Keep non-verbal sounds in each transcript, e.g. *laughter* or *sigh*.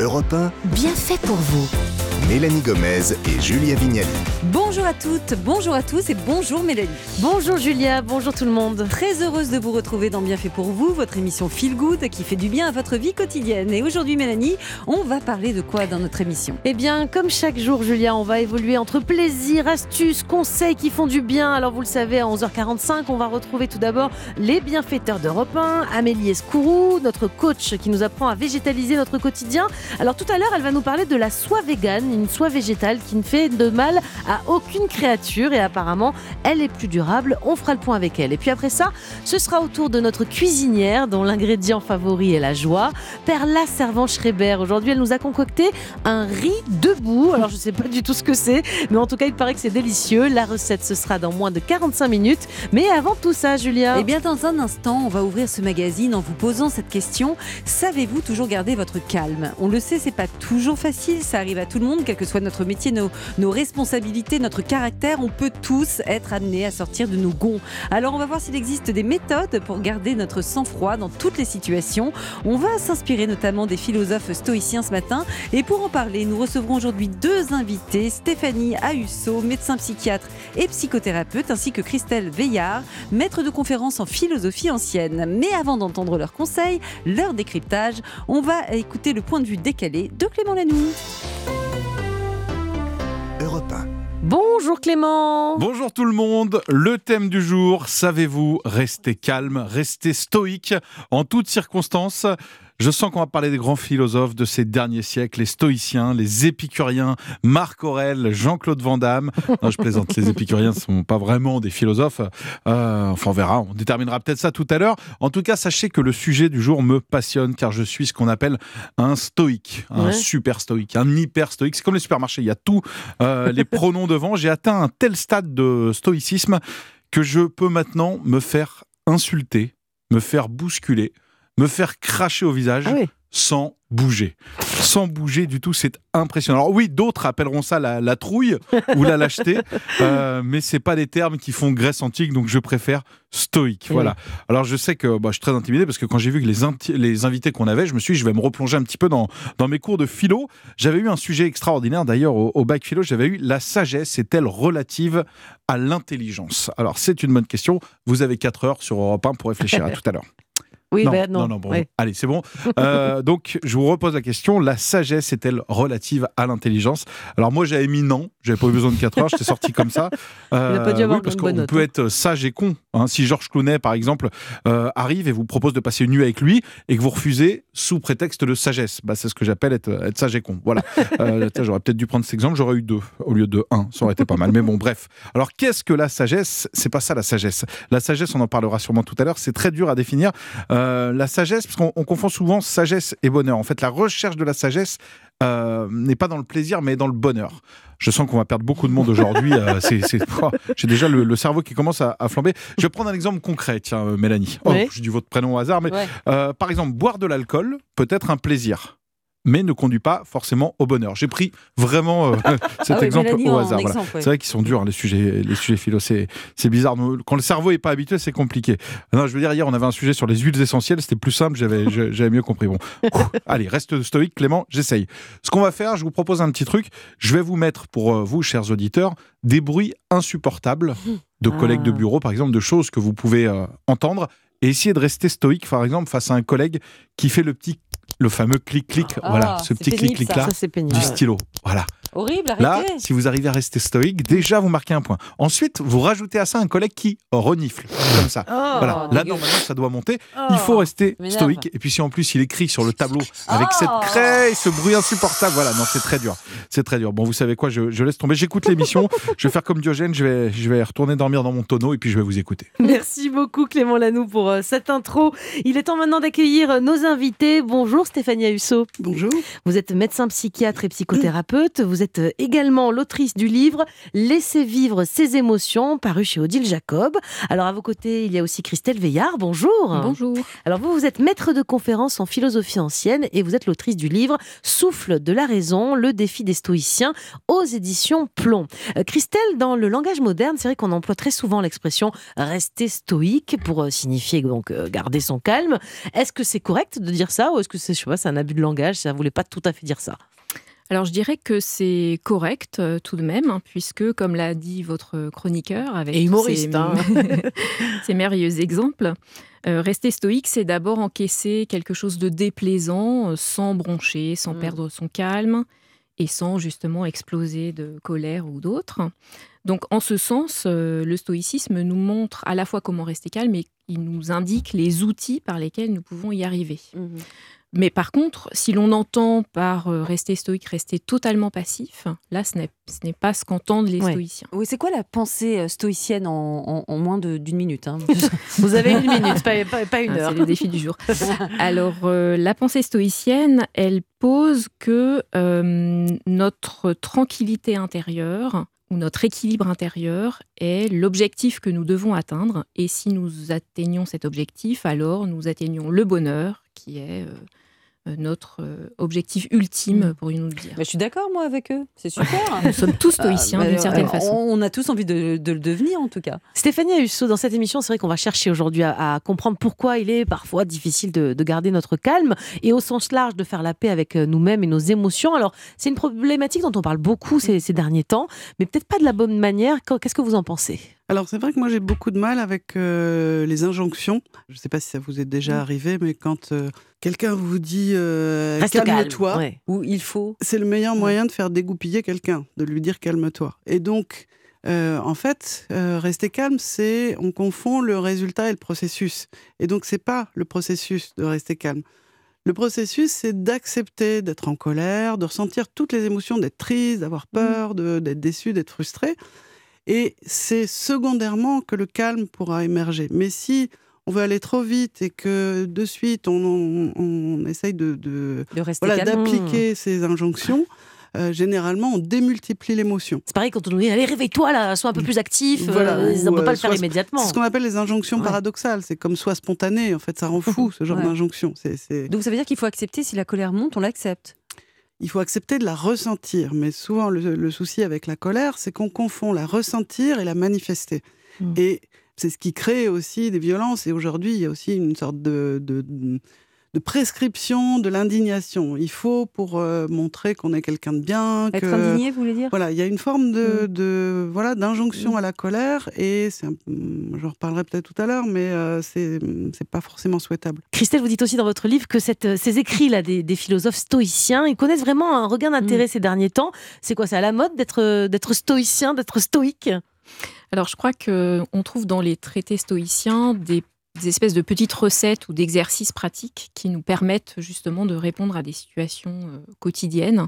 Europe 1, Bien fait pour vous. Mélanie Gomez et Julia Vignali. Bonjour à toutes, bonjour à tous et bonjour Mélanie. Bonjour Julia, bonjour tout le monde. Très heureuse de vous retrouver dans Bien fait pour vous, votre émission Feel Good qui fait du bien à votre vie quotidienne. Et aujourd'hui Mélanie, on va parler de quoi dans notre émission? Eh bien, comme chaque jour, Julia, on va évoluer entre plaisir, astuces, conseils qui font du bien. Alors, vous le savez, à 11h45, on va retrouver tout d'abord les bienfaiteurs d'Europe 1, Amélie Escourou, notre coach qui nous apprend à végétaliser notre quotidien. Alors, tout à l'heure, elle va nous parler de la soie végane, une soie végétale qui ne fait de mal à aucune créature et apparemment, elle est plus durable. On fera le point avec elle. Et puis après ça, ce sera au tour de notre cuisinière dont l'ingrédient favori est la joie, Perla Servan-Schreiber. Aujourd'hui, elle nous a concocté un riz debout. Alors, je ne sais pas du tout ce que c'est, mais en tout cas, il paraît que c'est délicieux. La recette, ce sera dans moins de 45 minutes. Mais avant tout ça, Julia. Eh bien, dans un instant, on va ouvrir ce magazine en vous posant cette question. Savez-vous toujours garder votre calme? On le sait, c'est pas toujours facile, ça arrive à tout le monde, quel que soit notre métier, nos, nos responsabilités, notre caractère, on peut tous être amenés à sortir de nos gonds. Alors, on va voir s'il existe des méthodes pour garder notre sang-froid dans toutes les situations. On va s'inspirer notamment des philosophes stoïciens ce matin. Et pour en parler, nous recevrons aujourd'hui deux invités, Stéphanie Ahusso, médecin psychiatre et psychothérapeute, ainsi que Christelle Veillard, maître de conférences en philosophie ancienne. Mais avant d'entendre leurs conseils, leur décryptage, on va écouter le point de vue décalé de Clément Lanoux. Europe 1. Bonjour Clément. Bonjour tout le monde, le thème du jour, savez-vous rester calme, rester stoïque en toutes circonstances? Je sens qu'on va parler des grands philosophes de ces derniers siècles, les stoïciens, les épicuriens, Marc Aurèle, Jean-Claude Van Damme. Non, je plaisante, les épicuriens ne sont pas vraiment des philosophes. Euh, enfin, on verra, on déterminera peut-être ça tout à l'heure. En tout cas, sachez que le sujet du jour me passionne car je suis ce qu'on appelle un stoïque, un Ouais. super stoïque, un hyper stoïque. C'est comme les supermarchés, il y a tous euh, les pronoms devant. J'ai atteint un tel stade de stoïcisme que je peux maintenant me faire insulter, me faire bousculer, me faire cracher au visage Ah oui. sans bouger. Sans bouger du tout, c'est impressionnant. Alors oui, d'autres appelleront ça la, la trouille *laughs* ou la lâcheté, euh, mais c'est pas des termes qui font Grèce antique, donc je préfère stoïque. Oui. Voilà. Alors je sais que bah, je suis très intimidé parce que quand j'ai vu que les, invités qu'on avait, je me suis dit, je vais me replonger un petit peu dans, dans mes cours de philo. J'avais eu un sujet extraordinaire d'ailleurs au, au bac philo, j'avais eu la sagesse est-elle relative à l'intelligence? Alors c'est une bonne question. Vous avez 4 heures sur Europe 1 pour réfléchir à *laughs* tout à l'heure. Oui, non, bah, non, non, bon, Ouais. allez, c'est bon. Euh, *laughs* donc, je vous repose la question la sagesse est-elle relative à l'intelligence? Alors, moi, j'avais mis non, j'avais pas eu besoin de 4 heures, j'étais sorti comme ça. Euh, *laughs* Il pas dû avoir oui, parce qu'on peut hein. être sage et con. hein. Si Georges Clounet, par exemple, euh, arrive et vous propose de passer une nuit avec lui et que vous refusez sous prétexte de sagesse, bah, c'est ce que j'appelle être, être sage et con. Voilà. *laughs* Euh, j'aurais peut-être dû prendre cet exemple, j'aurais eu deux au lieu de un. Ça aurait été pas mal. Mais bon, bref. Alors, qu'est-ce que la sagesse? C'est pas ça la sagesse. La sagesse, on en parlera sûrement tout à l'heure, c'est très dur à définir. Euh, la sagesse, parce qu'on on confond souvent sagesse et bonheur. En fait, la recherche de la sagesse euh, n'est pas dans le plaisir, mais dans le bonheur. Je sens qu'on va perdre beaucoup de monde aujourd'hui. euh, *laughs* oh, J'ai déjà le, le cerveau qui commence à, à flamber. Je vais prendre un exemple concret, tiens, euh, Mélanie. Oh, Oui. Je dis votre prénom au hasard, mais Ouais. euh, par exemple, boire de l'alcool peut être un plaisir. Mais ne conduit pas forcément au bonheur. J'ai pris vraiment euh, *laughs* *laughs* cet Ah oui, exemple au hasard. voilà. exemple, ouais. C'est vrai qu'ils sont durs, les sujets, les sujets philo. C'est c'est bizarre. Quand le cerveau n'est pas habitué, c'est compliqué. Non, je veux dire, hier, on avait un sujet sur les huiles essentielles. C'était plus simple. J'avais mieux compris. Bon. *laughs* Ouh, Allez, reste stoïque, Clément. J'essaye. Ce qu'on va faire, je vous propose un petit truc. Je vais vous mettre, pour euh, vous, chers auditeurs, des bruits insupportables de collègues de Ah. bureau, par exemple, de choses que vous pouvez euh, entendre. Et essayer de rester stoïque, par exemple, face à un collègue qui fait le petit, le fameux clic-clic. Ah, voilà, ce c'est petit clic-clic-là du stylo. Voilà. Horrible, Là, arrêtez. si vous arrivez à rester stoïque, déjà vous marquez un point. Ensuite, vous rajoutez à ça un collègue qui renifle, comme ça. Oh, voilà. Là, normalement, ça doit monter. oh. Il faut rester stoïque. Et puis, si en plus il écrit sur le tableau avec Oh. cette craie, ce bruit insupportable, voilà, non, c'est très dur. C'est très dur. Bon, vous savez quoi, je, je laisse tomber. J'écoute l'émission. je vais faire comme Diogène. Je vais, je vais retourner dormir dans mon tonneau et puis je vais vous écouter. Merci beaucoup Clément Lanoux pour euh, cette intro. Il est temps maintenant d'accueillir euh, nos invités. Bonjour Stéphanie Husso. Bonjour. Vous êtes médecin psychiatre et psychothérapeute. Vous êtes êtes également l'autrice du livre Laissez vivre ses émotions, paru chez Odile Jacob. Alors à vos côtés, il y a aussi Christelle Veillard. Bonjour. Bonjour. Alors vous, vous êtes maître de conférence en philosophie ancienne et vous êtes l'autrice du livre Souffle de la raison, le défi des stoïciens aux éditions Plomb. Euh, Christelle, dans le langage moderne, c'est vrai qu'on emploie très souvent l'expression rester stoïque pour euh, signifier donc euh, garder son calme. Est-ce que c'est correct de dire ça ou est-ce que c'est, je sais pas, c'est un abus de langage Ça voulait pas tout à fait dire ça? Alors je dirais que c'est correct euh, tout de même, hein, puisque comme l'a dit votre chroniqueur, avec Et humoriste, ces, hein. *laughs* ces merveilleux exemples, euh, rester stoïque, c'est d'abord encaisser quelque chose de déplaisant, euh, sans broncher, sans Mm. perdre son calme, et sans justement exploser de colère ou d'autres. Donc en ce sens, euh, le stoïcisme nous montre à la fois comment rester calme, et il nous indique les outils par lesquels nous pouvons y arriver. Mais par contre, si l'on entend par euh, rester stoïque, rester totalement passif, là, ce n'est ce n'est pas ce qu'entendent les Ouais. stoïciens. Oui, c'est quoi la pensée euh, stoïcienne en, en- en moins de- d'une minute hein *laughs* Vous avez une minute, pas, pas- pas une Ah, heure. C'est le défi du jour. *laughs* Alors, euh, la pensée stoïcienne, elle pose que euh, notre tranquillité intérieure ou notre équilibre intérieur est l'objectif que nous devons atteindre. Et si nous atteignons cet objectif, alors nous atteignons le bonheur, qui est euh, notre euh, objectif ultime, pourrions-nous le dire. Je suis d'accord, moi, avec eux. C'est super. *laughs* Nous sommes tous stoïciens Ah, bah, d'une certaine euh, façon. On, a tous envie de, de le devenir, en tout cas. Stéphanie Husso, dans cette émission, c'est vrai qu'on va chercher aujourd'hui à, à comprendre pourquoi il est parfois difficile de, de garder notre calme et au sens large de faire la paix avec euh, nous-mêmes et nos émotions. Alors, c'est une problématique dont on parle beaucoup ces, ces derniers temps, mais peut-être pas de la bonne manière. Qu'est-ce que vous en pensez? Alors c'est vrai que moi j'ai beaucoup de mal avec euh, les injonctions. Je ne sais pas si ça vous est déjà Mm. arrivé, mais quand euh, quelqu'un vous dit euh, calme. calme-toi, Ouais. Où il faut. c'est le meilleur moyen de faire dégoupiller quelqu'un, de lui dire calme-toi. Et donc, euh, en fait, euh, rester calme, c'est on confond le résultat et le processus. Et donc, c'est pas le processus de rester calme. Le processus, c'est d'accepter d'être en colère, de ressentir toutes les émotions, d'être triste, d'avoir peur, de- d'être déçu, d'être frustré. Et c'est secondairement que le calme pourra émerger. Mais si on veut aller trop vite et que de suite on, on- on essaye de- de, De rester voilà, calme. d'appliquer ces injonctions, euh, généralement, on démultiplie l'émotion. C'est pareil quand on nous dit allez réveille-toi là, sois un peu plus actif. Voilà, euh, on ne peut euh, pas le faire sois- immédiatement. C'est ce qu'on appelle les injonctions Ouais. paradoxales. C'est comme soit spontané. En fait, ça rend fou ce genre Ouais. d'injonction. C'est, c'est- Donc ça veut dire qu'il faut accepter si la colère monte, on l'accepte. Il faut accepter de la ressentir. Mais souvent, le, le souci avec la colère, c'est qu'on confond la ressentir et la manifester. Mm. Et c'est ce qui crée aussi des violences. Et aujourd'hui, il y a aussi une sorte de, de, de prescription de l'indignation. Il faut, pour euh, montrer qu'on est quelqu'un de bien, Être que... indigné, vous voulez dire? Voilà, il y a une forme de, Mm. de- voilà d'injonction à la colère et c'est un- j'en reparlerai peut-être tout à l'heure, mais euh, c'est c'est pas forcément souhaitable. Christelle, vous dites aussi dans votre livre que cette, euh, ces écrits là des, des philosophes stoïciens, ils connaissent vraiment un regain d'intérêt ces derniers temps. C'est quoi C'est à la mode d'être euh, d'être stoïcien, d'être stoïque? Alors, je crois qu'on trouve dans les traités stoïciens des, des espèces de petites recettes ou d'exercices pratiques qui nous permettent justement de répondre à des situations euh, quotidiennes.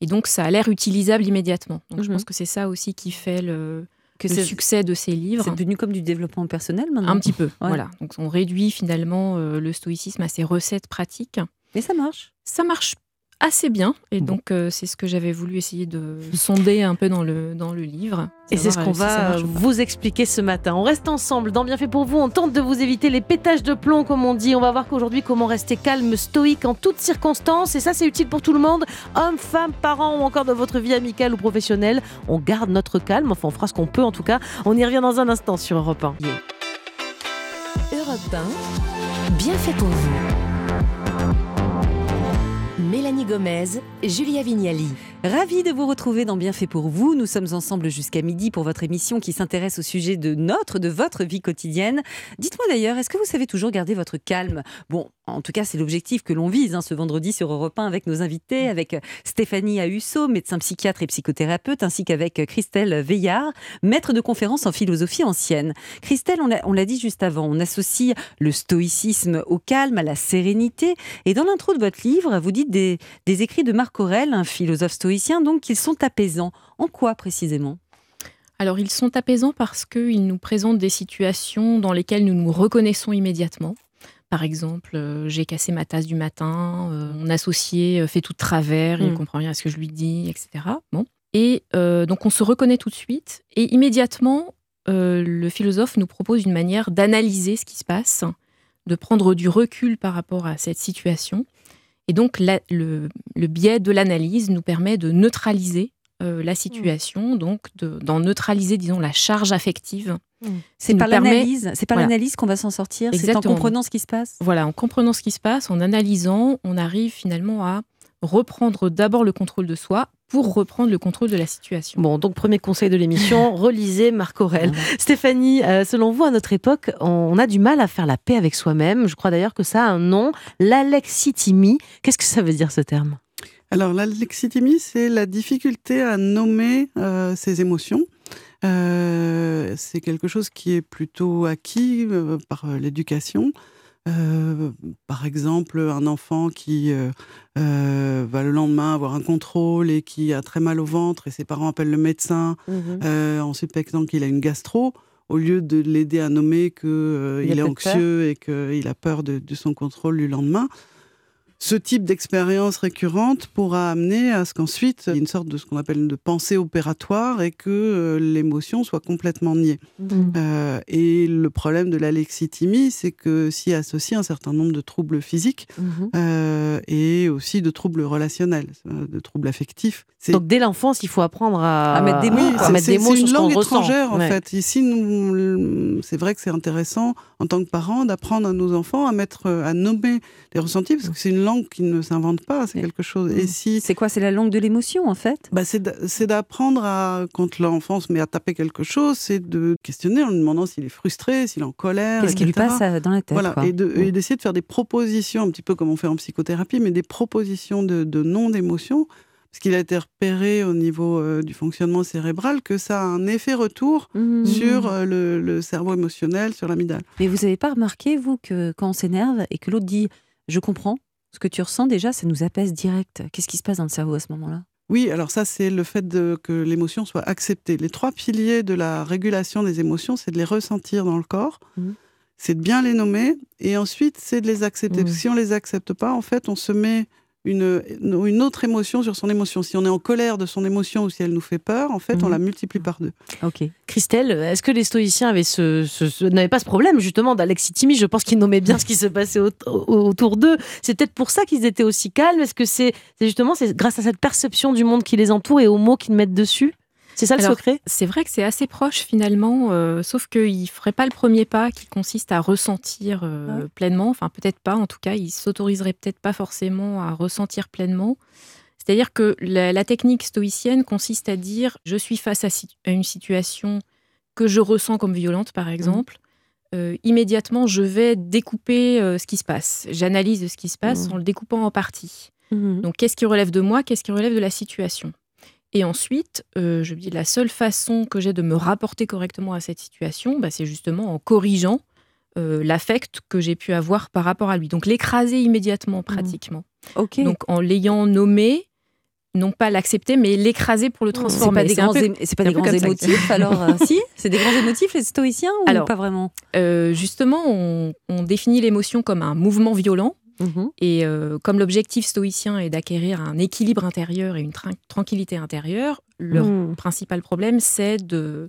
Et donc, ça a l'air utilisable immédiatement. Donc, je Mhm. pense que c'est ça aussi qui fait le, Que le c'est succès de ces livres. c'est devenu comme du développement personnel maintenant. Un petit peu, voilà. Donc, on réduit finalement euh, le stoïcisme à ses recettes pratiques. Mais ça marche? Ça marche assez bien, et Bon. donc euh, c'est ce que j'avais voulu essayer de sonder un peu dans le, dans le livre. Et c'est ce qu'on euh, si va vous expliquer ce matin. On reste ensemble dans Bienfait pour vous. On tente de vous éviter les pétages de plomb, comme on dit. On va voir qu'aujourd'hui, comment rester calme, stoïque en toutes circonstances. Et ça, c'est utile pour tout le monde. Hommes, femmes, parents ou encore dans votre vie amicale ou professionnelle. On garde notre calme. Enfin, on fera ce qu'on peut en tout cas. On y revient dans un instant sur Europe 1. Europe 1, bien fait pour vous. Mélanie Gomez, Julia Vignali. Ravi de vous retrouver dans Bien fait pour vous. Nous sommes ensemble jusqu'à midi pour votre émission qui s'intéresse au sujet de notre, de votre vie quotidienne. Dites-moi d'ailleurs, est-ce que vous savez toujours garder votre calme? Bon, en tout cas, c'est l'objectif que l'on vise hein, ce vendredi sur Europe 1 avec nos invités, avec Stéphanie Ahusso, médecin psychiatre et psychothérapeute, ainsi qu'avec Christelle Veillard, maître de conférence en philosophie ancienne. Christelle, on l'a dit juste avant, on associe le stoïcisme au calme, à la sérénité. Et dans l'intro de votre livre, vous dites des, des écrits de Marc Aurèle, un philosophe stoïcien, donc qu'ils sont apaisants. En quoi précisément? Alors, ils sont apaisants parce qu'ils nous présentent des situations dans lesquelles nous nous reconnaissons immédiatement. Par exemple, euh, j'ai cassé ma tasse du matin, euh, mon associé euh, fait tout de travers, il ne Mm. comprend rien à ce que je lui dis, etc. Bon. Et euh, donc on se reconnaît tout de suite et immédiatement, le philosophe nous propose une manière d'analyser ce qui se passe, de prendre du recul par rapport à cette situation. Et donc la- le, le biais de l'analyse nous permet de neutraliser euh, la situation, donc de- d'en neutraliser, disons, la charge affective. C'est nous par permet- l'analyse, c'est par Voilà. l'analyse qu'on va s'en sortir. C'est en comprenant ce qui se passe. Voilà, en comprenant ce qui se passe, en analysant, on arrive finalement à reprendre d'abord le contrôle de soi pour reprendre le contrôle de la situation. Bon, donc premier conseil de l'émission, *laughs* relisez Marc Aurel. Stéphanie, euh, selon vous, à notre époque, on a du mal à faire la paix avec soi-même. Je crois d'ailleurs que ça a un nom, l'alexithymie. Qu'est-ce que ça veut dire ce terme? Alors, l'alexithymie, c'est la difficulté à nommer euh, ses émotions. Euh, c'est quelque chose qui est plutôt acquis euh, par euh, l'éducation. Euh, par exemple, un enfant qui euh, euh, va le lendemain avoir un contrôle et qui a très mal au ventre et ses parents appellent le médecin euh, en suspectant qu'il a une gastro, au lieu de l'aider à nommer qu'il Il est anxieux et qu'il a peur de, de son contrôle du lendemain. Ce type d'expérience récurrente pourra amener à ce qu'ensuite, il y ait une sorte de ce qu'on appelle de pensée opératoire et que euh, l'émotion soit complètement niée. Euh, et le problème de l'alexithymie, c'est que s'y associe un certain nombre de troubles physiques euh, et aussi de troubles relationnels, de troubles affectifs. C'est Donc dès l'enfance, il faut apprendre à, À mettre des mots, oui, à c'est- mettre des c'est mots c'est sur une ce qu'on langue ressent. étrangère en Ouais. fait. Ici, c'est vrai que c'est intéressant en tant que parents d'apprendre à nos enfants à mettre, à nommer les ressentis parce que c'est une langue qui ne s'invente pas, c'est Mais- quelque chose. Et si C'est quoi C'est la langue de l'émotion, en fait? Bah, c'est d'a- c'est d'apprendre à, quand l'enfant se met à taper quelque chose, c'est de questionner en lui demandant s'il est frustré, s'il est en colère. Qu'est-ce qui lui passe dans la tête Voilà, quoi. et de- et d'essayer de, faire des propositions, un petit peu comme on fait en psychothérapie, mais des propositions de, de nom d'émotion, parce qu'il a été repéré au niveau euh, du fonctionnement cérébral que ça a un effet retour Mhm. sur euh, le, le cerveau émotionnel, sur l'amygdale. Mais vous n'avez pas remarqué, vous, que quand on s'énerve et que l'autre dit Je comprends ce que tu ressens, déjà, ça nous apaise direct. Qu'est-ce qui se passe dans le cerveau à ce moment-là? Oui, alors ça, c'est le fait de, que l'émotion soit acceptée. Les trois piliers de la régulation des émotions, c'est de les ressentir dans le corps, Mhm. c'est de bien les nommer, et ensuite, c'est de les accepter. Mhm. Parce que si on les accepte pas, en fait, on se met une, une autre émotion sur son émotion. Si on est en colère de son émotion ou si elle nous fait peur, en fait, on Mhm. la multiplie par deux. Ok. Christelle, est-ce que les stoïciens avaient ce, ce- ce- n'avaient pas ce problème justement d'alexithymie Je pense qu'ils nommaient bien ce qui se passait au- au- autour d'eux. C'est peut-être pour ça qu'ils étaient aussi calmes. Est-ce que c'est c'est justement c'est grâce à cette perception du monde qui les entoure et aux mots qu'ils mettent dessus? C'est ça le Alors, secret? C'est vrai que c'est assez proche finalement, euh, sauf qu'il ne ferait pas le premier pas qui consiste à ressentir euh, pleinement. Enfin, peut-être pas, en tout cas, il s'autoriserait peut-être pas forcément à ressentir pleinement. C'est-à-dire que la, la technique stoïcienne consiste à dire je suis face à, une situation que je ressens comme violente, par exemple. Euh, immédiatement, je vais découper euh, ce qui se passe. J'analyse ce qui se passe Mhm. en le découpant en parties. Donc, qu'est-ce qui relève de moi? Qu'est-ce qui relève de la situation? Et ensuite, euh, je me dis, la seule façon que j'ai de me rapporter correctement à cette situation, bah, c'est justement en corrigeant euh, l'affect que j'ai pu avoir par rapport à lui. Donc, l'écraser immédiatement, pratiquement. Ok. Donc, en l'ayant nommé, non pas l'accepter, mais l'écraser pour le c'est transformer. pas des C'est c'est pas c'est des grands émotifs, alors euh, *laughs* si C'est des grands émotifs, les stoïciens, ou Alors, pas vraiment? Euh, justement, on, on définit l'émotion comme un mouvement violent. Mhm. Et euh, comme l'objectif stoïcien est d'acquérir un équilibre intérieur et une tranquillité intérieure, leur Mhm. principal problème, c'est de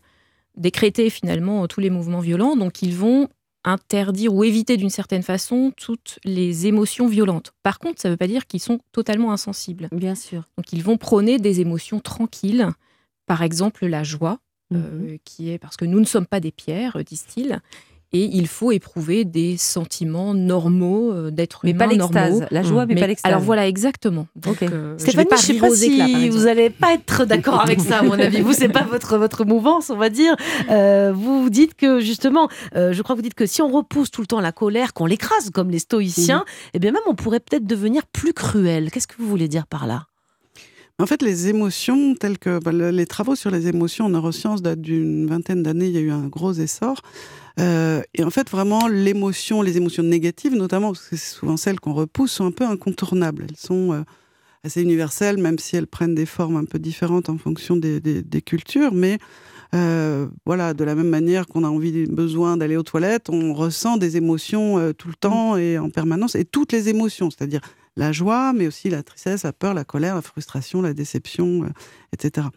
décréter finalement tous les mouvements violents. Donc, ils vont interdire ou éviter d'une certaine façon toutes les émotions violentes. Par contre, ça ne veut pas dire qu'ils sont totalement insensibles. Bien sûr. Donc, ils vont prôner des émotions tranquilles. Par exemple, la joie, Mhm. euh, qui est parce que nous ne sommes pas des pierres, euh, disent-ils. Et il faut éprouver des sentiments normaux euh, d'être Mais humain pas l'extase. normaux. La joie, mais, Mais- pas l'extase. alors voilà, exactement. Donc, Ok. euh, je Stéphanie, je sais pas si éclats, vous allez pas être d'accord avec ça, à mon avis. Vous, c'est pas votre, votre mouvance, on va dire. Euh, vous dites que, justement, euh, je crois que vous dites que si on repousse tout le temps la colère, qu'on l'écrase comme les stoïciens, eh bien même on pourrait peut-être devenir plus cruel. Qu'est-ce que vous voulez dire par là? En fait, les émotions, telles que bah, le- les travaux sur les émotions en neurosciences datent d'une vingtaine d'années, il y a eu un gros essor. Euh, et en fait, vraiment, l'émotion, les émotions négatives, notamment, parce que c'est souvent celles qu'on repousse, sont un peu incontournables. Elles sont, euh, assez universelles, même si elles prennent des formes un peu différentes en fonction des, cultures. Mais euh, voilà, de la même manière qu'on a envie, besoin d'aller aux toilettes, on ressent des émotions tout le temps et en permanence, et toutes les émotions, c'est-à-dire la joie, mais aussi la tristesse, la peur, la colère, la frustration, la déception, euh, etc.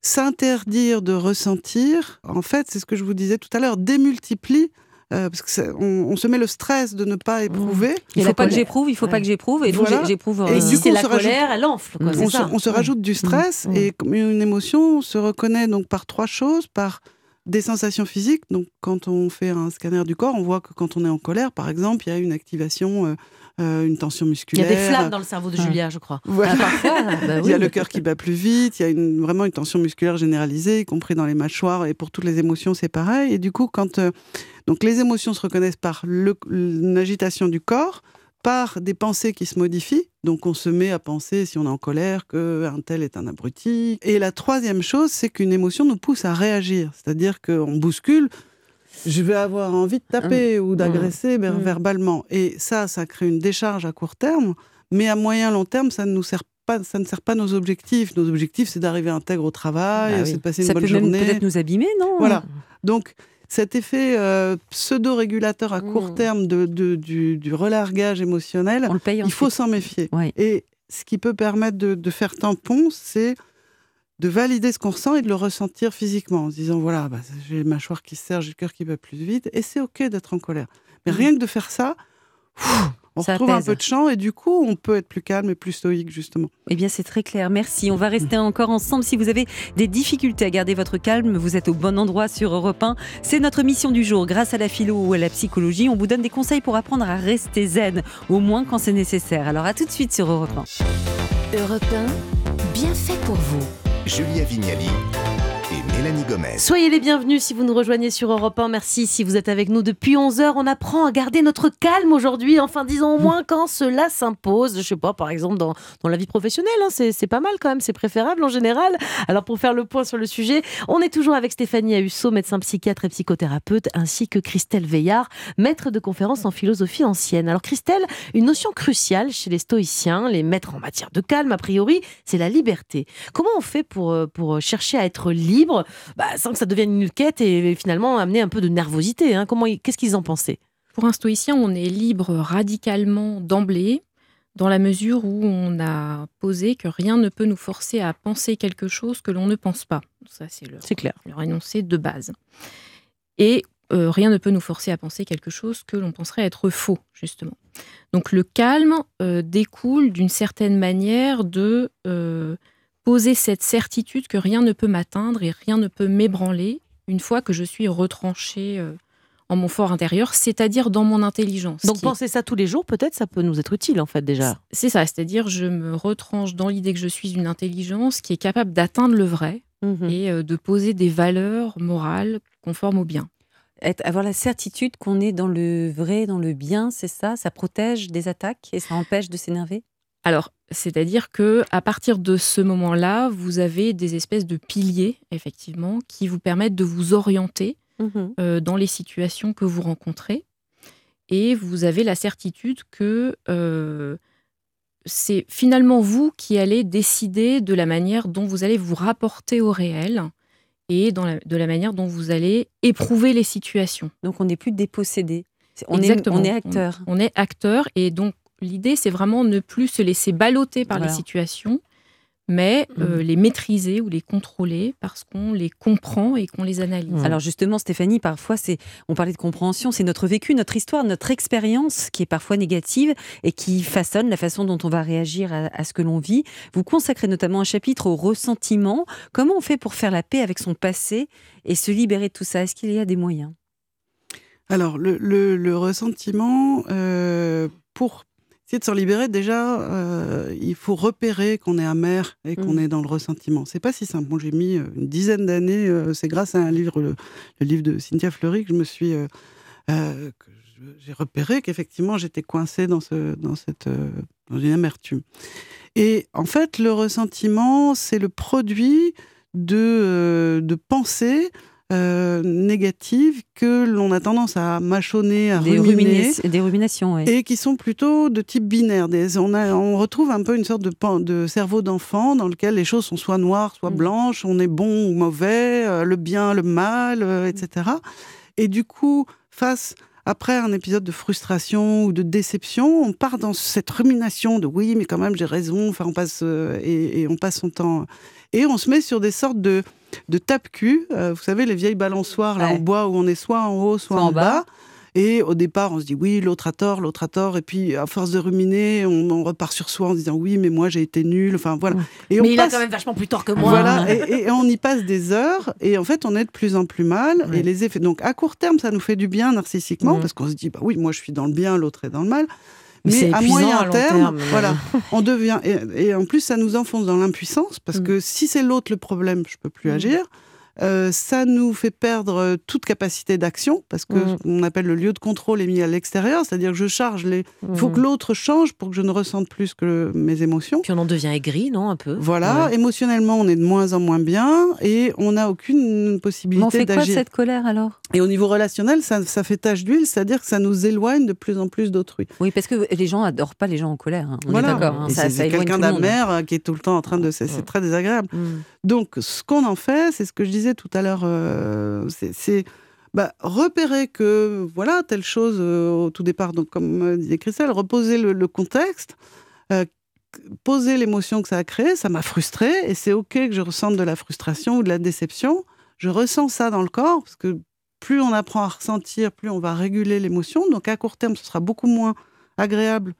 S'interdire de ressentir, en fait, c'est ce que je vous disais tout à l'heure, démultiplie euh, parce que on, se met le stress de ne pas éprouver. Il ne faut pas que j'éprouve, il faut pas que j'éprouve, et donc j'éprouve. Et si c'est la colère, elle enfle. on, se, on, se, rajoute du stress, mmh. et une émotion se reconnaît donc par trois choses, par des sensations physiques. Donc, quand on fait un scanner du corps, on voit que quand on est en colère, par exemple, il y a une activation euh, une tension musculaire. Il y a des flammes dans le cerveau de Julia, je crois. Ah, *laughs* bah il y a le cœur qui bat plus vite, il y a une, vraiment une tension musculaire généralisée, y compris dans les mâchoires, et pour toutes les émotions, c'est pareil. Et du coup, quand euh, donc les émotions se reconnaissent par l'agitation du corps, par des pensées qui se modifient. Donc on se met à penser, si on est en colère, qu'un tel est un abruti. Et la troisième chose, c'est qu'une émotion nous pousse à réagir. C'est-à-dire qu'on bouscule je vais avoir envie de taper mmh. ou d'agresser mmh. verbalement. Et ça, ça crée une décharge à court terme, mais à moyen long terme, ça ne nous sert pas, ça ne sert pas nos objectifs. Nos objectifs, c'est d'arriver intègre au travail, bah c'est de passer une bonne journée. Ça peut peut-être nous abîmer, non? Voilà. Donc cet effet euh, pseudo-régulateur à court mmh. terme de, du, relargage émotionnel, il faut s'en méfier. Et ce qui peut permettre de, de faire tampon, c'est de valider ce qu'on ressent et de le ressentir physiquement, en se disant voilà, bah, j'ai le mâchoire qui se serre, j'ai le cœur qui bat plus vite, et c'est ok d'être en colère. Mais mmh. rien que de faire ça, on retrouve un peu de champ et du coup, on peut être plus calme et plus stoïque, justement. Eh bien, c'est très clair. Merci. On va rester encore ensemble. Si vous avez des difficultés à garder votre calme, vous êtes au bon endroit sur Europe 1. C'est notre mission du jour. Grâce à la philo ou à la psychologie, on vous donne des conseils pour apprendre à rester zen, au moins quand c'est nécessaire. Alors, à tout de suite sur Europe 1. Europe 1, bien fait pour vous. Julia Vignali Soyez les bienvenus si vous nous rejoignez sur Europe 1. Merci si vous êtes avec nous depuis 11h. On apprend à garder notre calme aujourd'hui. Enfin, disons au moins quand cela s'impose. Je sais pas, par exemple, dans, la vie professionnelle. Hein, c'est pas mal quand même. C'est préférable en général. Alors, pour faire le point sur le sujet, on est toujours avec Stéphanie Ahusso, médecin psychiatre et psychothérapeute, ainsi que Christelle Veillard, maître de conférences en philosophie ancienne. Alors, Christelle, une notion cruciale chez les stoïciens, les maîtres en matière de calme, a priori, c'est la liberté. Comment on fait pour, euh, pour chercher à être libre bah, sans que ça devienne une quête et finalement amener un peu de nervosité. Hein. Comment, qu'est-ce qu'ils en pensaient? Pour un stoïcien, on est libre radicalement d'emblée, dans la mesure où on a posé que rien ne peut nous forcer à penser quelque chose que l'on ne pense pas. Ça, c'est le, clair. leur énoncé de base. Et euh, rien ne peut nous forcer à penser quelque chose que l'on penserait être faux, justement. Donc le calme euh, découle d'une certaine manière de euh, poser cette certitude que rien ne peut m'atteindre et rien ne peut m'ébranler une fois que je suis retranché euh, en mon fort intérieur, c'est-à-dire dans mon intelligence. Donc penser ça tous les jours, peut-être, ça peut nous être utile en fait déjà. C'est ça, c'est-à-dire je me retranche dans l'idée que je suis une intelligence qui est capable d'atteindre le vrai mhm. et euh, de poser des valeurs morales conformes au bien. Être, avoir la certitude qu'on est dans le vrai, dans le bien, c'est ça? Ça protège des attaques et ça empêche de s'énerver? Alors, c'est-à-dire que à partir de ce moment-là, vous avez des espèces de piliers, effectivement, qui vous permettent de vous orienter mhm. euh, dans les situations que vous rencontrez. Et vous avez la certitude que euh, c'est finalement vous qui allez décider de la manière dont vous allez vous rapporter au réel et de la manière dont vous allez éprouver les situations. Donc on n'est plus dépossédé. On est, on est, acteur. On, on, est acteur et donc l'idée, c'est vraiment ne plus se laisser balloter par les situations, mais euh, mm. les maîtriser ou les contrôler parce qu'on les comprend et qu'on les analyse. Alors justement, Stéphanie, parfois, c'est, on parlait de compréhension, c'est notre vécu, notre histoire, notre expérience qui est parfois négative et qui façonne la façon dont on va réagir à, à ce que l'on vit. Vous consacrez notamment un chapitre au ressentiment. Comment on fait pour faire la paix avec son passé et se libérer de tout ça? Est-ce qu'il y a des moyens? Alors, le, le, ressentiment, euh, pour essayer de s'en libérer, déjà, euh, il faut repérer qu'on est amer et qu'on mm. est dans le ressentiment. C'est pas si simple. Bon, j'ai mis euh, une dizaine d'années. Euh, c'est grâce à un livre, le, livre de Cynthia Fleury, que je me suis, j'ai repéré qu'effectivement j'étais coincée dans ce, dans cette, dans une amertume. Et en fait, le ressentiment, c'est le produit de, de pensées euh, négatives que l'on a tendance à mâchonner, à Des, ruminer. des ruminations, ouais. Et qui sont plutôt de type binaire. Des- on, a- on retrouve un peu une sorte de, pan- de cerveau d'enfant dans lequel les choses sont soit noires, soit Mm. blanches, on est bon ou mauvais, euh, le bien, le mal, euh, etc. Et du coup, face après un épisode de frustration ou de déception, on part dans cette rumination de oui, mais quand même j'ai raison. Enfin, on passe euh, et, et on passe son temps et on se met sur des sortes de de tape-cul. Euh, vous savez les vieilles balançoires là Ouais. en bois où on est soit en haut, soit, Soit en, bas. bas. Et au départ, on se dit oui, l'autre a tort, l'autre a tort. Et puis, à force de ruminer, on, on repart sur soi en se disant oui, mais moi j'ai été nul. Enfin voilà. Et on Mais il a quand même vachement plus tort que moi. voilà, *laughs* et, et on y passe des heures, et en fait, on est de plus en plus mal. Et les effets. Donc, à court terme, ça nous fait du bien narcissiquement, parce qu'on se dit, bah oui, moi, je suis dans le bien, l'autre est dans le mal. Mais à moyen à long terme, terme. voilà, *laughs* on devient. Et, et en plus, ça nous enfonce dans l'impuissance, parce Mhm. que si c'est l'autre le problème, je peux plus Mhm. agir. Euh, ça nous fait perdre euh, toute capacité d'action parce que Mhm. ce qu'on appelle le lieu de contrôle est mis à l'extérieur, c'est-à-dire que je charge les. Il faut que l'autre change pour que je ne ressente plus que mes émotions. Puis on en devient aigri, non, un peu Voilà, Ouais. émotionnellement, on est de moins en moins bien et on n'a aucune Mais on possibilité fait quoi de d'agir. cette colère alors? Et au niveau relationnel, ça, ça fait tache d'huile, c'est-à-dire que ça nous éloigne de plus en plus d'autrui. Oui, parce que les gens adorent pas les gens en colère. hein. On Voilà. est d'accord. hein. Ça, c'est quelqu'un d'amer euh, qui est tout le temps en train de. C'est Ouais. très désagréable. Mm. Donc, ce qu'on en fait, c'est ce que je disais tout à l'heure, euh, c'est- bah, repérer que, voilà, telle chose euh, au tout départ, donc comme euh, disait Christelle, reposer le, contexte, poser l'émotion que ça a créé, ça m'a frustré, et c'est OK que je ressente de la frustration ou de la déception. Je ressens ça dans le corps, parce que plus on apprend à ressentir, plus on va réguler l'émotion. Donc, à court terme, ce sera beaucoup moins agréable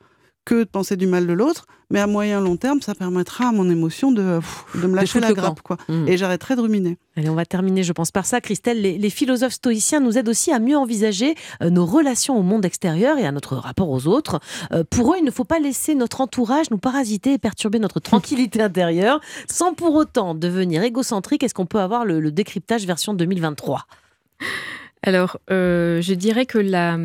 que de penser du mal de l'autre, mais à moyen long terme, ça permettra à mon émotion de, de me lâcher foutre la le grappe, quoi. Mm. Et j'arrêterai de ruminer. Allez, on va terminer, je pense, par ça. Christelle, les, les philosophes stoïciens nous aident aussi à mieux envisager euh, nos relations au monde extérieur et à notre rapport aux autres. Euh, pour eux, il ne faut pas laisser notre entourage nous parasiter et perturber notre tranquillité *laughs* intérieure, sans pour autant devenir égocentrique. Est-ce qu'on peut avoir le, le décryptage version 2023 Alors, euh, je dirais que la,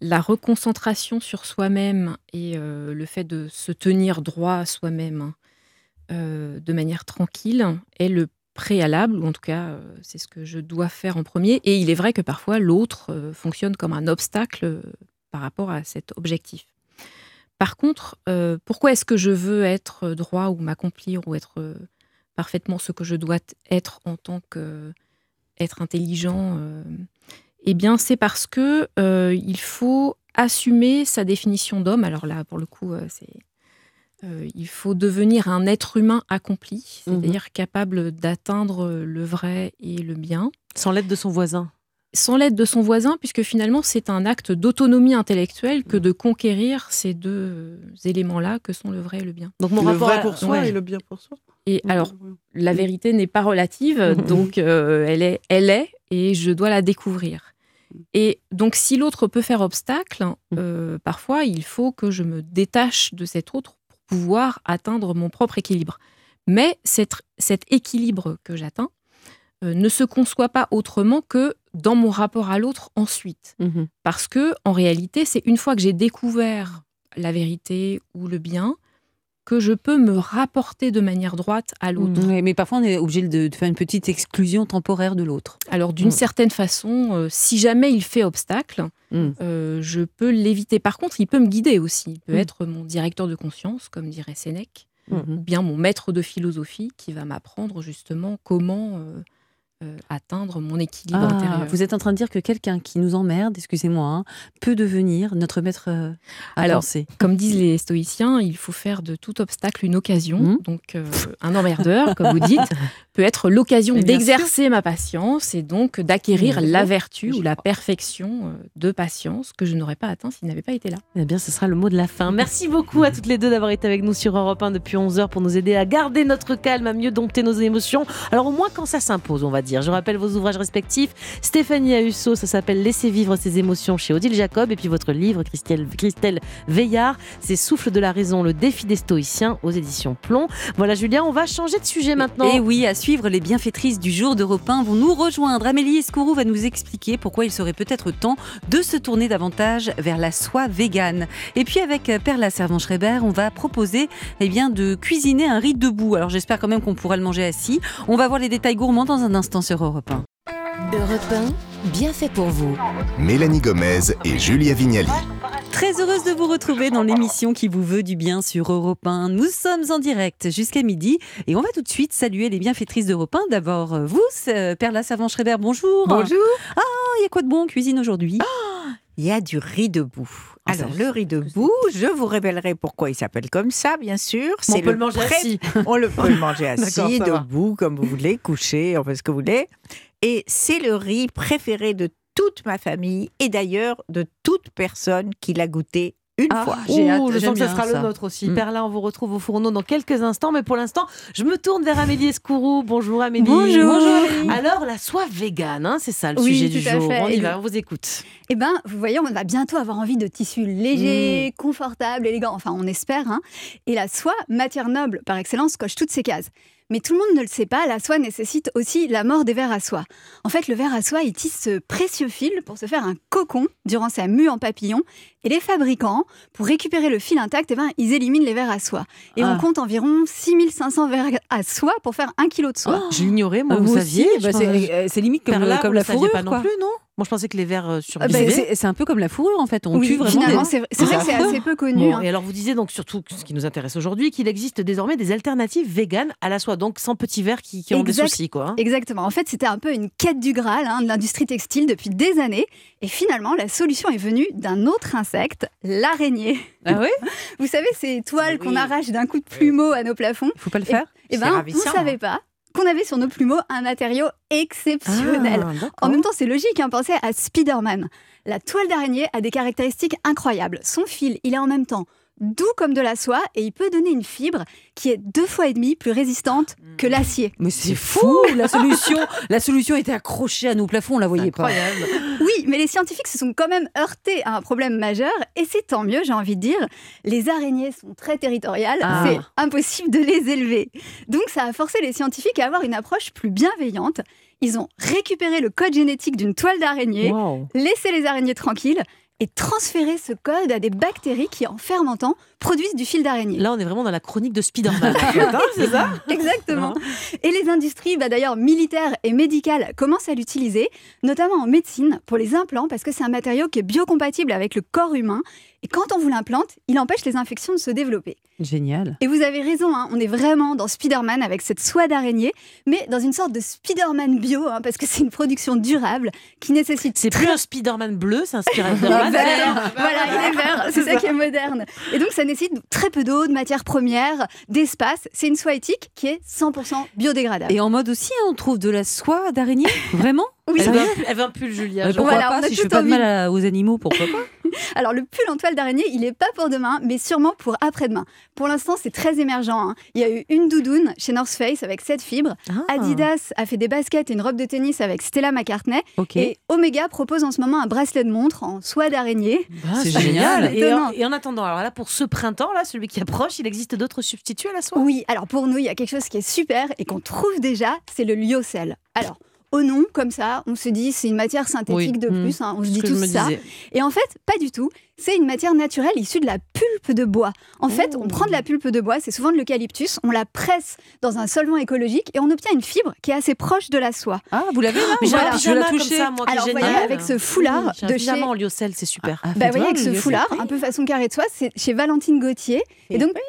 la reconcentration sur soi-même et euh, le fait de se tenir droit à soi-même euh, de manière tranquille est le préalable, ou en tout cas, euh, c'est ce que je dois faire en premier. Et il est vrai que parfois, l'autre fonctionne comme un obstacle par rapport à cet objectif. Par contre, pourquoi est-ce que je veux être droit ou m'accomplir ou être parfaitement ce que je dois être en tant que être intelligent Eh bien, c'est parce que euh, il faut assumer sa définition d'homme. Alors là, pour le coup, euh, c'est euh, il faut devenir un être humain accompli, c'est-à-dire capable d'atteindre le vrai et le bien, Sans l'aide de son voisin. sans l'aide de son voisin, puisque finalement c'est un acte d'autonomie intellectuelle que de conquérir ces deux éléments-là que sont le vrai et le bien. Donc mon le rapport vrai à- pour soi ouais. et le bien pour soi. Et alors, la vérité n'est pas relative, *laughs* donc euh, elle, est, elle est, et je dois la découvrir. Et donc, si l'autre peut faire obstacle, euh, parfois, il faut que je me détache de cet autre pour pouvoir atteindre mon propre équilibre. Mais cet, cet équilibre que j'atteins euh, ne se conçoit pas autrement que dans mon rapport à l'autre ensuite. Parce que, en réalité, c'est une fois que j'ai découvert la vérité ou le bien que je peux me rapporter de manière droite à l'autre. Oui, mais parfois on est obligé de, de faire une petite exclusion temporaire de l'autre. Alors, d'une Mm. certaine façon, euh, si jamais il fait obstacle, Mm. euh, je peux l'éviter. Par contre, il peut me guider aussi. Il peut Mm. être mon directeur de conscience, comme dirait Sénèque, ou Mhm. bien mon maître de philosophie qui va m'apprendre justement comment euh, euh, atteindre mon équilibre Ah, intérieur. vous êtes en train de dire que quelqu'un qui nous emmerde, excusez-moi, hein, peut devenir notre maître euh, à Alors, penser. Comme disent les stoïciens, il faut faire de tout obstacle une occasion. Mhm. Donc, euh, un emmerdeur, comme vous dites, *laughs* peut être l'occasion d'exercer ma patience et donc d'acquérir la vertu ou la perfection euh, de patience que je n'aurais pas atteint s'il n'avait pas été là. Eh bien, ce sera le mot de la fin. Merci beaucoup à toutes les deux d'avoir été avec nous sur Europe 1 depuis 11 heures pour nous aider à garder notre calme, à mieux dompter nos émotions. Alors, au moins quand ça s'impose, on va dire. Je rappelle vos ouvrages respectifs. Stéphanie Ahusso, ça s'appelle Laisser vivre ses émotions chez Odile Jacob. Et puis votre livre, Christelle, Christelle Veillard, c'est Souffle de la raison, le défi des stoïciens aux éditions Plomb. Voilà, Julien, on va changer de sujet maintenant. Et oui, à suivre, les bienfaitrices du jour d'Europe 1 vont nous rejoindre. Amélie Escourou va nous expliquer pourquoi il serait peut-être temps de se tourner davantage vers la soie végane. Et puis avec euh, Perla Servan-Schreiber, on va proposer eh bien, de cuisiner un riz debout. Alors j'espère quand même qu'on pourra le manger assis. On va voir les détails gourmands dans un instant sur Europe 1. Europe 1, bien fait pour vous. Mélanie Gomez et Julia Vignali. Très heureuse de vous retrouver dans l'émission qui vous veut du bien sur Europe 1. Nous sommes en direct jusqu'à midi et on va tout de suite saluer les bienfaitrices d'Europe 1. D'abord, euh, vous, euh, Perla Savant-Schreiber, bonjour. Bonjour. Ah, il y a quoi de bon en cuisine aujourd'hui? Il y a du riz debout. Ah, Alors, le riz debout, je vous révélerai pourquoi il s'appelle comme ça, bien sûr. On C'est peut le manger pré- assis. On le peut le manger *laughs* assis, va. debout, comme vous voulez, couché, on fait ce que vous voulez. Et c'est le riz préféré de toute ma famille et d'ailleurs de toute personne qui l'a goûté une Ah, fois. j'ai hâte, je sens que ça bien sera ça. le nôtre aussi. Mm. Perla, on vous retrouve au fourneau dans quelques instants, mais pour l'instant, je me tourne vers Amélie Escourou. Bonjour Amélie. Bonjour. Bonjour. Alors, la soie végane, hein, c'est ça le Oui, sujet du tout à jour. fait. On y va, on vous écoute. Eh ben, vous voyez, on va bientôt avoir envie de tissus légers, confortables, élégants. Enfin, on espère. hein. Et la soie, matière noble par excellence, coche toutes ces cases. Mais tout le monde ne le sait pas, la soie nécessite aussi la mort des vers à soie. En fait, le ver à soie, il tisse ce précieux fil pour se faire un cocon durant sa mue en papillon. Et les fabricants, pour récupérer le fil intact, eh ben, ils éliminent les vers à soie. Et Ah. on compte environ 6500 vers à soie pour faire un kilo de soie. Je l'ignorais, moi, Ah, vous vous saviez Bah, c'est euh, c'est limite comme, la fourrure. pas non quoi. plus, non Moi, je pensais que les vers euh, sur Ah, bah, C'est- un peu comme la fourrure en fait. On oui, tue vraiment finalement, des- c'est vrai que c'est assez peu connu. Bon, hein. et alors vous disiez donc surtout ce qui nous intéresse aujourd'hui qu'il existe désormais des alternatives véganes à la soie, donc sans petits vers qui, qui ont des soucis quoi. hein. Exactement. En fait, c'était un peu une quête du Graal hein, de l'industrie textile depuis des années. Et finalement, la solution est venue d'un autre insecte, l'araignée. Ah ouais *laughs* Vous savez, ces toiles Oui. qu'on arrache d'un coup de plumeau à nos plafonds Il faut pas le faire Eh C'est ben, vous savez pas qu'on avait sur nos plumeaux un matériau exceptionnel. Ah. En même temps, c'est logique, hein, pensez à Spider-Man. La toile d'araignée a des caractéristiques incroyables. Son fil, il est en même temps doux comme de la soie et il peut donner une fibre qui est deux fois et demi plus résistante que l'acier. Mais c'est fou La solution, la solution était accrochée à nos plafonds, on la voyait pas. Incroyable. Oui, mais les scientifiques se sont quand même heurtés à un problème majeur et c'est tant mieux, j'ai envie de dire. Les araignées sont très territoriales, Ah. c'est impossible de les élever. Donc ça a forcé les scientifiques à avoir une approche plus bienveillante. Ils ont récupéré le code génétique d'une toile d'araignée, Wow. laissé les araignées tranquilles et transféré ce code à des bactéries qui, en fermentant, produisent du fil d'araignée. Là, on est vraiment dans la chronique de Spider-Man. *laughs* hein, c'est ça? Exactement. Et les industries, bah d'ailleurs militaires et médicales, commencent à l'utiliser, notamment en médecine, pour les implants, parce que c'est un matériau qui est biocompatible avec le corps humain. Et quand on vous l'implante, il empêche les infections de se développer. Génial. Et vous avez raison, hein, on est vraiment dans Spider-Man avec cette soie d'araignée, mais dans une sorte de Spider-Man bio, hein, parce que c'est une production durable qui nécessite C'est plus un Spider-Man bleu, c'est *laughs* un Spider-Man vert. Voilà, il est vert, c'est ça qui est moderne. Et donc ça nécessite très peu d'eau, de matières premières, d'espace. C'est une soie éthique qui est 100% biodégradable. Et en mode aussi, hein, on trouve de la soie d'araignée Vraiment? Oui, Elle veut, un, elle veut un pull, Julia. Euh, Pourquoi Voilà, on pas a Si je fais pas de mal à- aux animaux, pourquoi pas? *laughs* Alors le pull en toile d'araignée, il n'est pas pour demain, mais sûrement pour après-demain. Pour l'instant, c'est très émergent. hein. Il y a eu une doudoune chez North Face avec 7 fibres. Ah. Adidas a fait des baskets et une robe de tennis avec Stella McCartney. Ok. Et Omega propose en ce moment un bracelet de montre en soie d'araignée. Bah, C'est génial. Et en, Étonnant. et en attendant, alors là, pour ce printemps, là, celui qui approche, il existe d'autres substituts à la soie? Oui, alors pour nous, il y a quelque chose qui est super et qu'on trouve déjà, c'est le lyocell. Alors, au nom, comme ça, on se dit c'est une matière synthétique Oui. de Mm. plus, hein, on se dit tout ça. disais. Et en fait, pas du tout. C'est une matière naturelle issue de la pulpe de bois. En fait, Oh. on prend de la pulpe de bois, c'est souvent de l'eucalyptus, on la presse dans un solvant écologique et on obtient une fibre qui est assez proche de la soie. Ah, vous l'avez là Mais j'ai Voilà. un Je la toucher. ça, moi, Alors, vous voyez, avec ce foulard Oui, de chez- en lyocell, c'est super. Ah, Bah, vous voyez, voir, avec ce foulard, un peu façon carré de soie, c'est chez Valentine Gauthier. Et donc, Oui,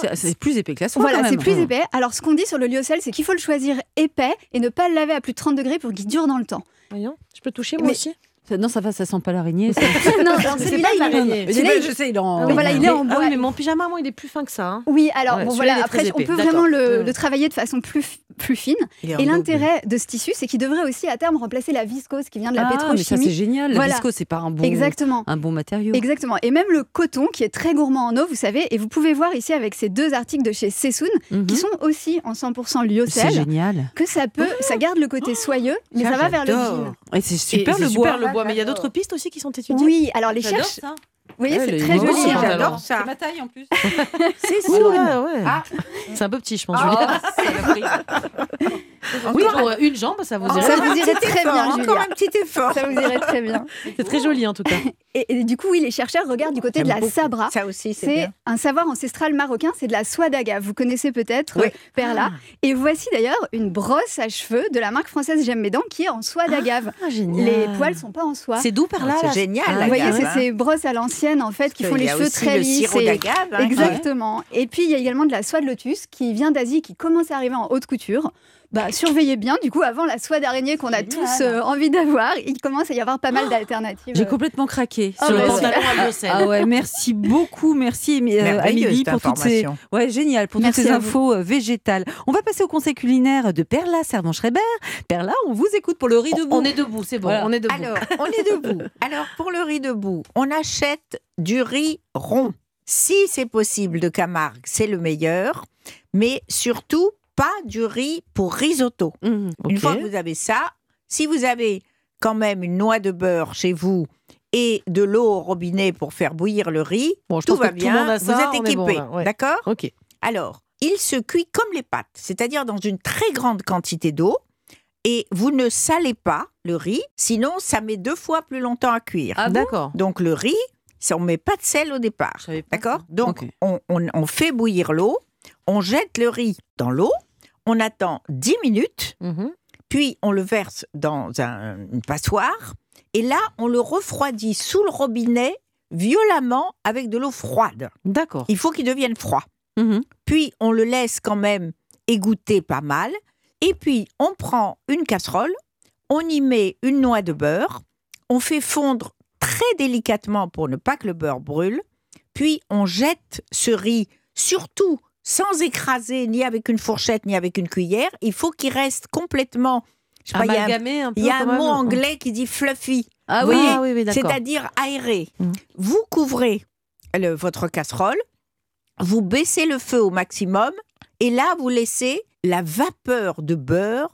c'est- c'est plus épais que la soie. voilà, c'est plus épais. Alors, ce qu'on dit sur le lyocell, c'est qu'il faut le choisir épais et ne pas le laver à plus de 30 degrés pour qu'il dure dans le temps. Voyons, je peux toucher moi Mais- aussi Non, ça va, ça sent pas l'araignée. ça. *laughs* *laughs* non, celui-là, il est celui-là, je sais, il est en. Mais voilà, il est en Ah bois. oui, mais mon pyjama, moi, il est plus fin que ça. hein. Oui, alors Ouais, bon voilà, après on peut vraiment le, le travailler de façon plus, plus fine. Et l'intérêt de ce tissu, c'est qu'il devrait aussi à terme remplacer la viscose qui vient de la Ah, mais ça c'est pétrochimie. génial. La Voilà. viscose, c'est pas un bon, Exactement. un bon matériau. Exactement. Et même le coton qui est très gourmand en eau, vous savez, et vous pouvez voir ici avec ces deux articles de chez Sessoun, Mhm. qui sont aussi en 100% C'est lyocell, génial. que ça peut, ça garde le côté soyeux, mais Ça, ça va vers le jean. Et c'est super c'est le super bois. le bois, mais il y a d'autres pistes aussi qui sont étudiées. Oui, alors les ça. Vous voyez, c'est très joli. hein. j'adore ça. C'est ma taille en plus. *laughs* C'est ça, ouais. Ah. C'est un peu petit, je pense. Julia. Oh. *laughs* Oui, Encore pour une jambe, ça vous Oh, irait. Ça vous irait très effort, bien, Encore Julia. un petit effort. Ça vous irait très bien. *laughs* C'est très joli en tout cas. Et, et du coup, oui, les chercheurs regardent du côté de la beaucoup. sabra. Ça aussi, c'est un savoir ancestral marocain, c'est de la soie d'agave. Vous connaissez peut-être Oui. euh, Perla. Et voici d'ailleurs une brosse à cheveux de la marque française J'aime mes dents qui est en soie d'agave. Ah, génial. Les poils sont pas en soie. C'est doux par là. C'est génial, Ah, Vous voyez, c'est hein. ces brosses à l'ancienne en fait qui font les cheveux très le lisses. et- hein, Exactement. Et puis il y a également de la soie de lotus qui vient d'Asie, qui commence à arriver en haute couture. Bah, surveillez bien, du coup, avant la soie d'araignée qu'on a tous euh, envie d'avoir, il commence à y avoir pas mal d'alternatives. J'ai complètement craqué. Ah sur le c'est pantalon à Bruxelles. Ah ouais, merci beaucoup, merci euh, Amélie cette pour toutes ces information. ouais génial pour Merci toutes ces à vous. infos euh, végétales. On va passer au conseil culinaire de Perla Servan-Schreiber. Perla, on vous écoute pour le riz debout. On est debout, c'est bon. Voilà. On est debout. Alors, on est debout. *laughs* Alors, pour le riz debout, on achète du riz rond. Si c'est possible de Camargue, c'est le meilleur. Mais surtout, pas du riz pour risotto. Mhm, Une fois que vous avez ça, si vous avez quand même une noix de beurre chez vous et de l'eau au robinet pour faire bouillir le riz, Bon, je tout va tout bien. ça, vous êtes équipé. bon, là, ouais. D'accord Ok. alors, il se cuit comme les pâtes, c'est-à-dire dans une très grande quantité d'eau. Et vous ne salez pas le riz, sinon ça met deux fois plus longtemps à cuire. Ah D'accord. Donc le riz, ça, on met pas de sel au départ. D'accord. Donc Ok. on, on- on fait bouillir l'eau, on jette le riz dans l'eau, on attend 10 minutes, Mhm. puis on le verse dans un- une passoire, et là on le refroidit sous le robinet violemment avec de l'eau froide. D'accord. Il faut qu'il devienne froid Mhm. puis on le laisse quand même égoutter pas mal, et puis on prend une casserole, on y met une noix de beurre, on fait fondre très délicatement pour ne pas que le beurre brûle, puis on jette ce riz, surtout sans écraser ni avec une fourchette ni avec une cuillère, il faut qu'il reste complètement... je sais pas, il y a un- Amalgamé un peu. il y a un, quand même. mot anglais qui dit fluffy. Ah oui. Ah oui, oui, c'est-à-dire aéré. Mhm. Vous couvrez le- votre casserole, vous baissez le feu au maximum, et là, vous laissez la vapeur de beurre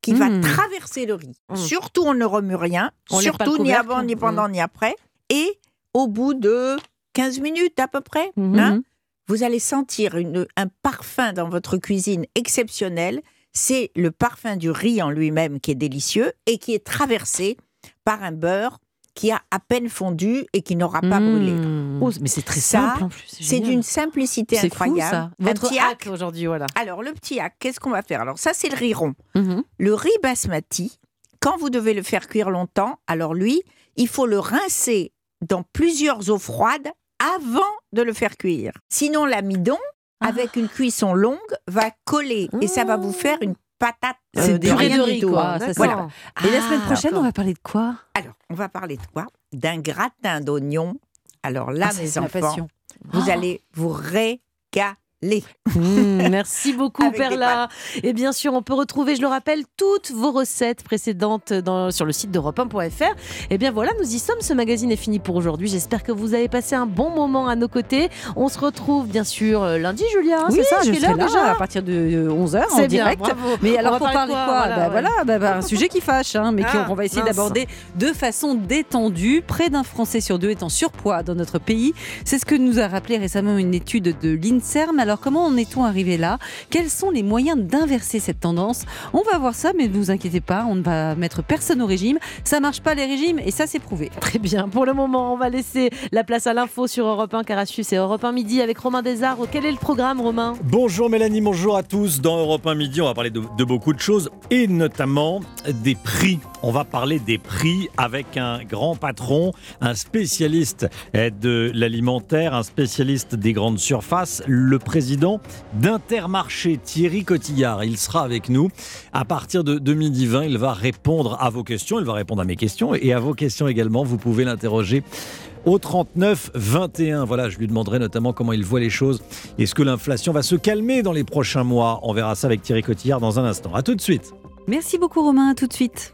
qui va Mhm. traverser le riz. Mhm. Surtout, on ne remue rien, On surtout ni avant, ni pendant, ni après. Et au bout de 15 minutes à peu près, Mhm. hein, vous allez sentir une- un parfum dans votre cuisine exceptionnel. C'est le parfum du riz en lui-même qui est délicieux et qui est traversé par un beurre qui a à peine fondu et qui n'aura pas brûlé. Mmh. Oh, mais c'est très Ça, simple en plus. C'est d'une simplicité fou, incroyable. ça. Votre petit hack aujourd'hui, voilà. Alors, le petit hack, qu'est-ce qu'on va faire? Alors, ça, c'est le riz rond. Mhm. Le riz basmati, quand vous devez le faire cuire longtemps, alors lui, il faut le rincer dans plusieurs eaux froides avant de le faire cuire. Sinon, l'amidon, Ah. avec une cuisson longue, va coller et ça va vous faire une patate euh, C'est de rien de du riz, tout. quoi. Ça. Voilà. Et la semaine Ah, prochaine, d'accord. on va parler de quoi? Alors, on va parler de quoi? D'un gratin d'oignons. Alors là, Ah, mes enfants, vous Oh. allez vous régaler. Mmh, *laughs* merci beaucoup Avec Perla. Et bien sûr, on peut retrouver, je le rappelle, toutes vos recettes précédentes dans- sur le site d'Europe 1.fr. Et bien voilà, nous y sommes. Ce magazine est fini pour aujourd'hui. J'espère que vous avez passé un bon moment à nos côtés. On se retrouve bien sûr euh, lundi, Julia. hein, oui, c'est ça à je quelle heure là déjà à partir de 11h en C'est bien, direct. bravo. Mais On alors va pour parler quoi, voilà, Bah ouais. voilà, bah, bah, un sujet qui fâche, hein, mais Ah, qu'on va essayer d'aborder de façon détendue. Près d'un Français sur deux est en surpoids dans notre pays. C'est ce que nous a rappelé récemment une étude de l'INSERM. Alors comment en est-on arrivé là? Quels sont les moyens d'inverser cette tendance? On va voir ça, mais ne vous inquiétez pas, on ne va mettre personne au régime. Ça marche pas les régimes et ça c'est prouvé. Très bien. Pour le moment, on va laisser la place à l'info sur Europe 1 car à suivre, c'est Europe 1 midi avec Romain Desarbres. Quel est le programme, Romain? Bonjour Mélanie, bonjour à tous. Dans Europe 1 Midi, on va parler de, de beaucoup de choses et notamment des prix. On va parler des prix avec un grand patron, un spécialiste eh, de l'alimentaire, un spécialiste des grandes surfaces, le président d'Intermarché, Thierry Cotillard. Il sera avec nous à partir de, de midi 20. Il va répondre à vos questions, il va répondre à mes questions et à vos questions également. Vous pouvez l'interroger au 39 21. Voilà, je lui demanderai notamment comment il voit les choses. Est-ce que l'inflation va se calmer dans les prochains mois On verra ça avec Thierry Cotillard dans un instant. À tout de suite. Merci beaucoup Romain, à tout de suite.